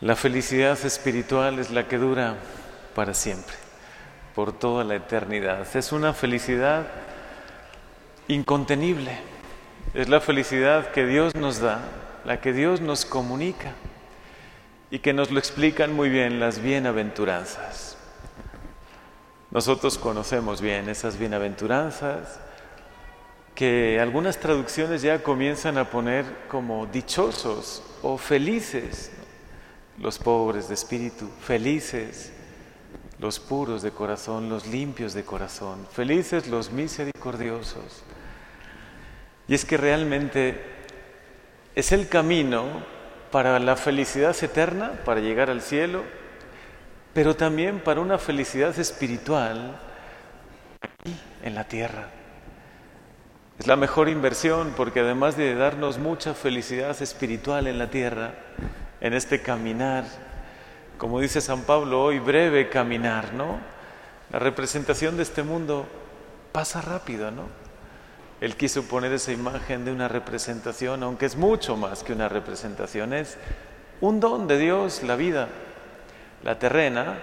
La felicidad espiritual es la que dura para siempre, por toda la eternidad. Es una felicidad incontenible. Es la felicidad que Dios nos da, la que Dios nos comunica y que nos lo explican muy bien las bienaventuranzas. Nosotros conocemos bien esas bienaventuranzas que algunas traducciones ya comienzan a poner como dichosos o felices los pobres de espíritu, felices los puros de corazón, los limpios de corazón, felices los misericordiosos. Y es que realmente es el camino para la felicidad eterna, para llegar al cielo, pero también para una felicidad espiritual aquí en la tierra. Es la mejor inversión porque además de darnos mucha felicidad espiritual en la tierra, en este caminar, como dice San Pablo hoy, breve caminar, ¿no? La representación de este mundo pasa rápido, ¿no? Él quiso poner esa imagen de una representación, aunque es mucho más que una representación, es un don de Dios, la vida, la terrena,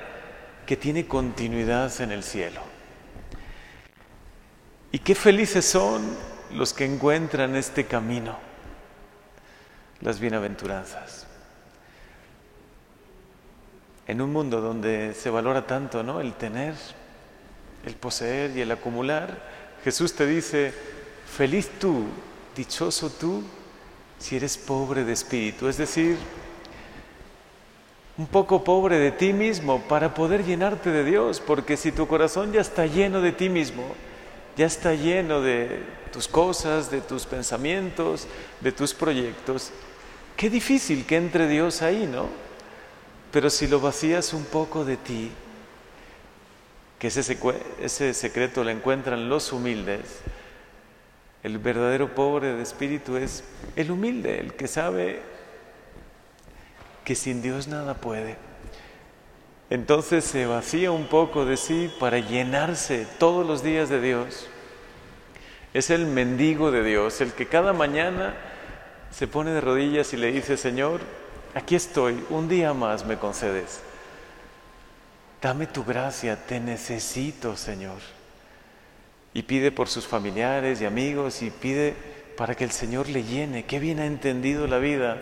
que tiene continuidad en el cielo. Y qué felices son los que encuentran este camino, las bienaventuranzas en un mundo donde se valora tanto ¿no? el tener, el poseer y el acumular, Jesús te dice, feliz tú, dichoso tú, si eres pobre de espíritu, es decir, un poco pobre de ti mismo para poder llenarte de Dios, porque si tu corazón ya está lleno de ti mismo, ya está lleno de tus cosas, de tus pensamientos, de tus proyectos, qué difícil que entre Dios ahí, ¿no? Pero si lo vacías un poco de ti, que ese, ese secreto lo encuentran los humildes, el verdadero pobre de espíritu es el humilde, el que sabe que sin Dios nada puede. Entonces se vacía un poco de sí para llenarse todos los días de Dios. Es el mendigo de Dios, el que cada mañana se pone de rodillas y le dice, Señor, aquí estoy, un día más me concedes. Dame tu gracia, te necesito, Señor. Y pide por sus familiares y amigos y pide para que el Señor le llene. Qué bien ha entendido la vida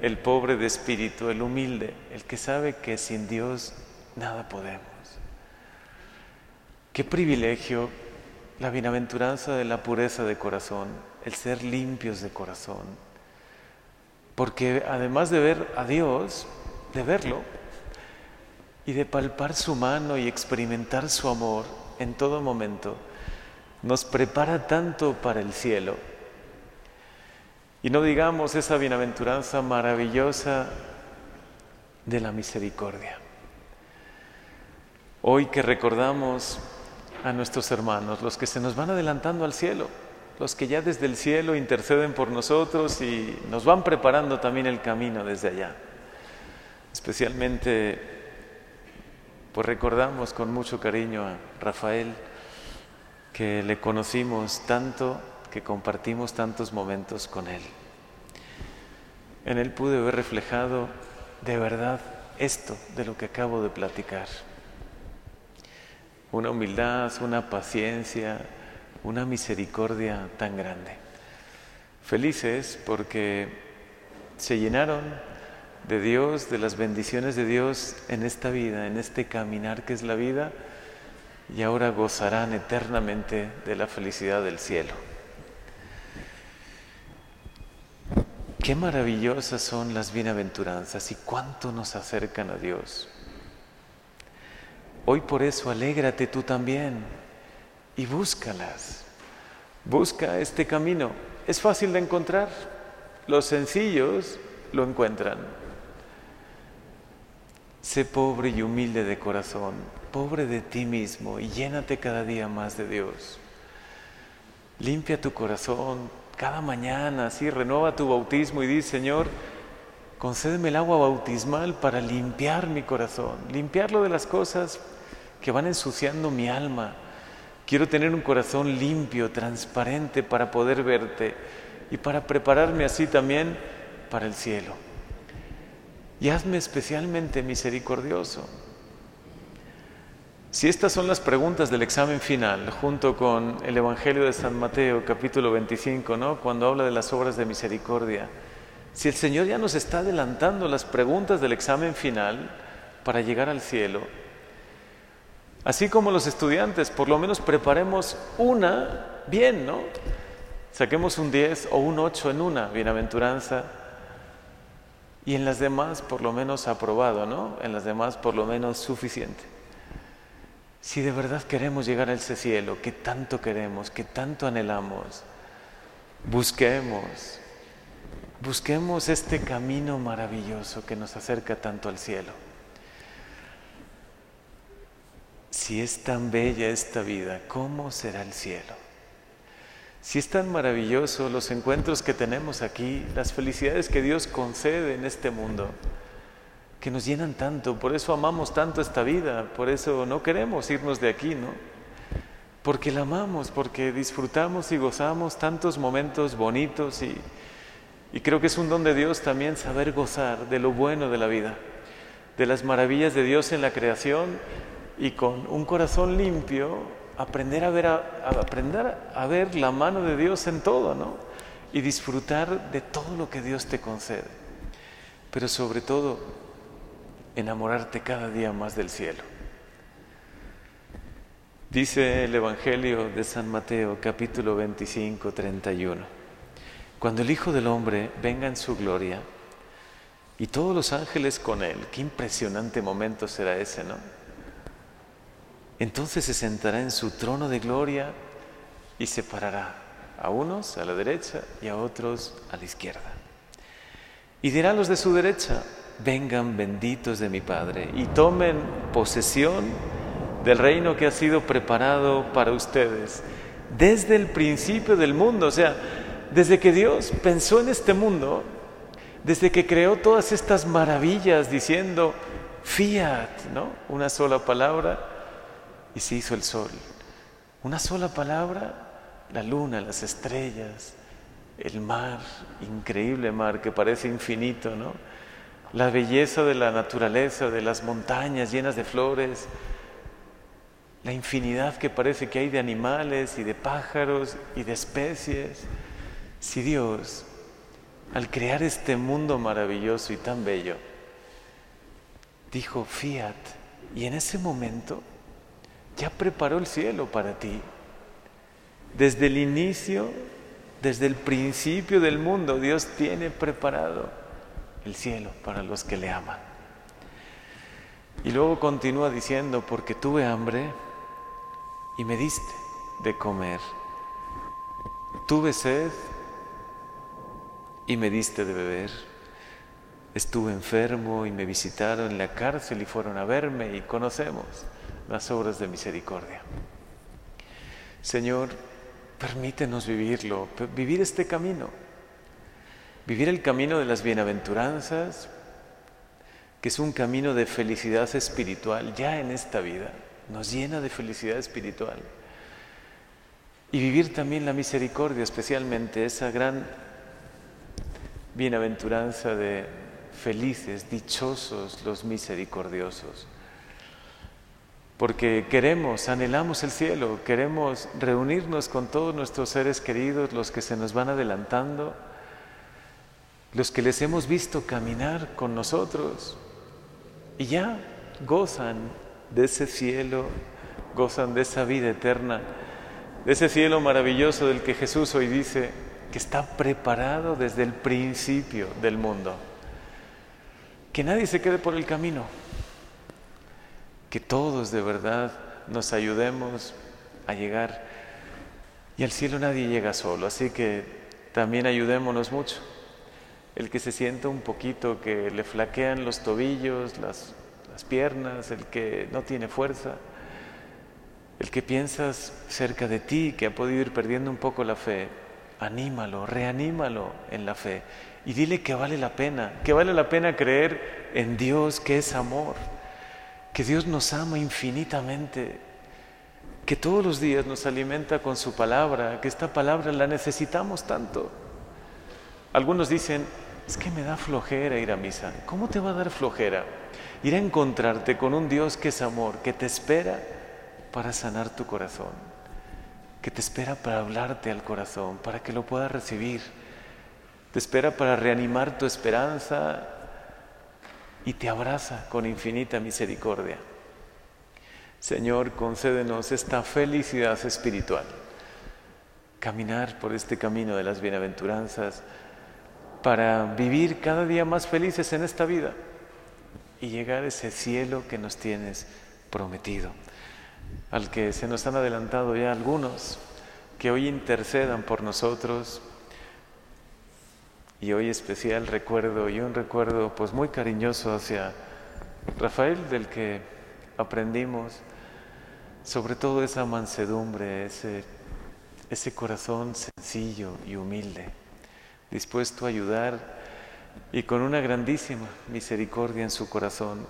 el pobre de espíritu, el humilde, el que sabe que sin Dios nada podemos. Qué privilegio la bienaventuranza de la pureza de corazón, el ser limpios de corazón porque además de ver a Dios, de verlo y de palpar su mano y experimentar su amor en todo momento, nos prepara tanto para el cielo. Y no digamos esa bienaventuranza maravillosa de la misericordia. Hoy que recordamos a nuestros hermanos, los que se nos van adelantando al cielo, los que ya desde el cielo interceden por nosotros y nos van preparando también el camino desde allá. Especialmente, pues recordamos con mucho cariño a Rafael, que le conocimos tanto, que compartimos tantos momentos con él. En él pude ver reflejado de verdad esto de lo que acabo de platicar. Una humildad, una paciencia, una misericordia tan grande. Felices porque se llenaron de Dios, de las bendiciones de Dios en esta vida, en este caminar que es la vida, y ahora gozarán eternamente de la felicidad del cielo. Qué maravillosas son las bienaventuranzas y cuánto nos acercan a Dios. Hoy por eso alégrate tú también y búscalas. Busca este camino. Es fácil de encontrar. Los sencillos lo encuentran. Sé pobre y humilde de corazón, pobre de ti mismo y llénate cada día más de Dios. Limpia tu corazón cada mañana, así renueva tu bautismo y di, Señor, concédeme el agua bautismal para limpiar mi corazón, limpiarlo de las cosas que van ensuciando mi alma Quiero tener un corazón limpio, transparente para poder verte y para prepararme así también para el cielo. y hazme especialmente misericordioso. Si estas son las preguntas del examen final, junto con el Evangelio de San Mateo, capítulo 25, ¿no? cuando habla de las obras de misericordia, si el Señor ya nos está adelantando las preguntas del examen final para llegar al cielo, así como los estudiantes, por lo menos preparemos una bien, ¿no? Saquemos un 10 o un 8 en una bienaventuranza y en las demás por lo menos aprobado, ¿no? En las demás por lo menos suficiente. Si de verdad queremos llegar a ese cielo que tanto queremos, que tanto anhelamos, busquemos, busquemos este camino maravilloso que nos acerca tanto al cielo. Si es tan bella esta vida, ¿cómo será el cielo? Si es tan maravilloso los encuentros que tenemos aquí, las felicidades que Dios concede en este mundo, que nos llenan tanto, por eso amamos tanto esta vida, por eso no queremos irnos de aquí, ¿no? Porque la amamos, porque disfrutamos y gozamos tantos momentos bonitos y, y creo que es un don de Dios también saber gozar de lo bueno de la vida, de las maravillas de Dios en la creación y con un corazón limpio aprender a ver, aprender a ver la mano de Dios en todo, ¿no? Y disfrutar de todo lo que Dios te concede. Pero sobre todo, enamorarte cada día más del cielo. Dice el Evangelio de San Mateo capítulo 25, 31. Cuando el Hijo del Hombre venga en su gloria y todos los ángeles con él, qué impresionante momento será ese, ¿no? Entonces se sentará en su trono de gloria y separará a unos a la derecha y a otros a la izquierda. Y dirá a los de su derecha, vengan benditos de mi Padre y tomen posesión del reino que ha sido preparado para ustedes desde el principio del mundo, o sea, desde que Dios pensó en este mundo, desde que creó todas estas maravillas diciendo fiat, ¿no? Una sola palabra y se hizo el sol. Una sola palabra, la luna, las estrellas, el mar, increíble mar que parece infinito, ¿no? la belleza de la naturaleza, de las montañas llenas de flores, la infinidad que parece que hay de animales y de pájaros y de especies. Si Dios, al crear este mundo maravilloso y tan bello, dijo fiat, y en ese momento ya preparó el cielo para ti. Desde el inicio, desde el principio del mundo, Dios tiene preparado el cielo para los que le aman. Y luego continúa diciendo, porque tuve hambre y me diste de comer. Tuve sed y me diste de beber. Estuve enfermo y me visitaron en la cárcel y fueron a verme y conocemos las obras de misericordia. Señor, permítenos vivirlo, vivir este camino Vivir el camino de las bienaventuranzas, que es un camino de felicidad espiritual ya en esta vida, nos llena de felicidad espiritual. Y vivir también la misericordia, especialmente esa gran bienaventuranza de felices, dichosos los misericordiosos. Porque queremos, anhelamos el cielo, queremos reunirnos con todos nuestros seres queridos, los que se nos van adelantando los que les hemos visto caminar con nosotros y ya gozan de ese cielo, gozan de esa vida eterna, de ese cielo maravilloso del que Jesús hoy dice que está preparado desde el principio del mundo. Que nadie se quede por el camino, que todos de verdad nos ayudemos a llegar. Y al cielo nadie llega solo, así que también ayudémonos mucho el que se sienta un poquito que le flaquean los tobillos, las, piernas, el que no tiene fuerza, el que piensas cerca de ti, que ha podido ir perdiendo un poco la fe, anímalo, reanímalo en la fe y dile que vale la pena, que vale la pena creer en Dios que es amor, que Dios nos ama infinitamente, que todos los días nos alimenta con su palabra, que esta palabra la necesitamos tanto. Algunos dicen, es que me da flojera ir a misa. ¿Cómo te va a dar flojera? Ir a encontrarte con un Dios que es amor, que te espera para sanar tu corazón, que te espera para hablarte al corazón, para que lo puedas recibir. Te espera para reanimar tu esperanza y te abraza con infinita misericordia. Señor, concédenos esta felicidad espiritual, caminar por este camino de las bienaventuranzas para vivir cada día más felices en esta vida y llegar a ese cielo que nos tienes prometido, al que se nos han adelantado ya algunos, que hoy intercedan por nosotros. Y hoy especial recuerdo y un recuerdo pues muy cariñoso hacia Rafael del que aprendimos sobre todo esa mansedumbre, ese, ese corazón sencillo y humilde, dispuesto a ayudar y con una grandísima misericordia en su corazón,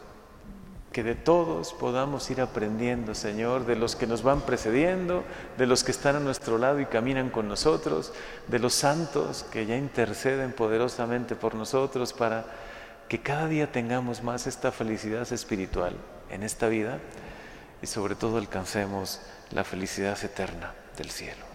que de todos podamos ir aprendiendo, Señor, de los que nos van precediendo, de los que están a nuestro lado y caminan con nosotros, de los santos que ya interceden poderosamente por nosotros para que cada día tengamos más esta felicidad espiritual en esta vida y sobre todo alcancemos la felicidad eterna del cielo.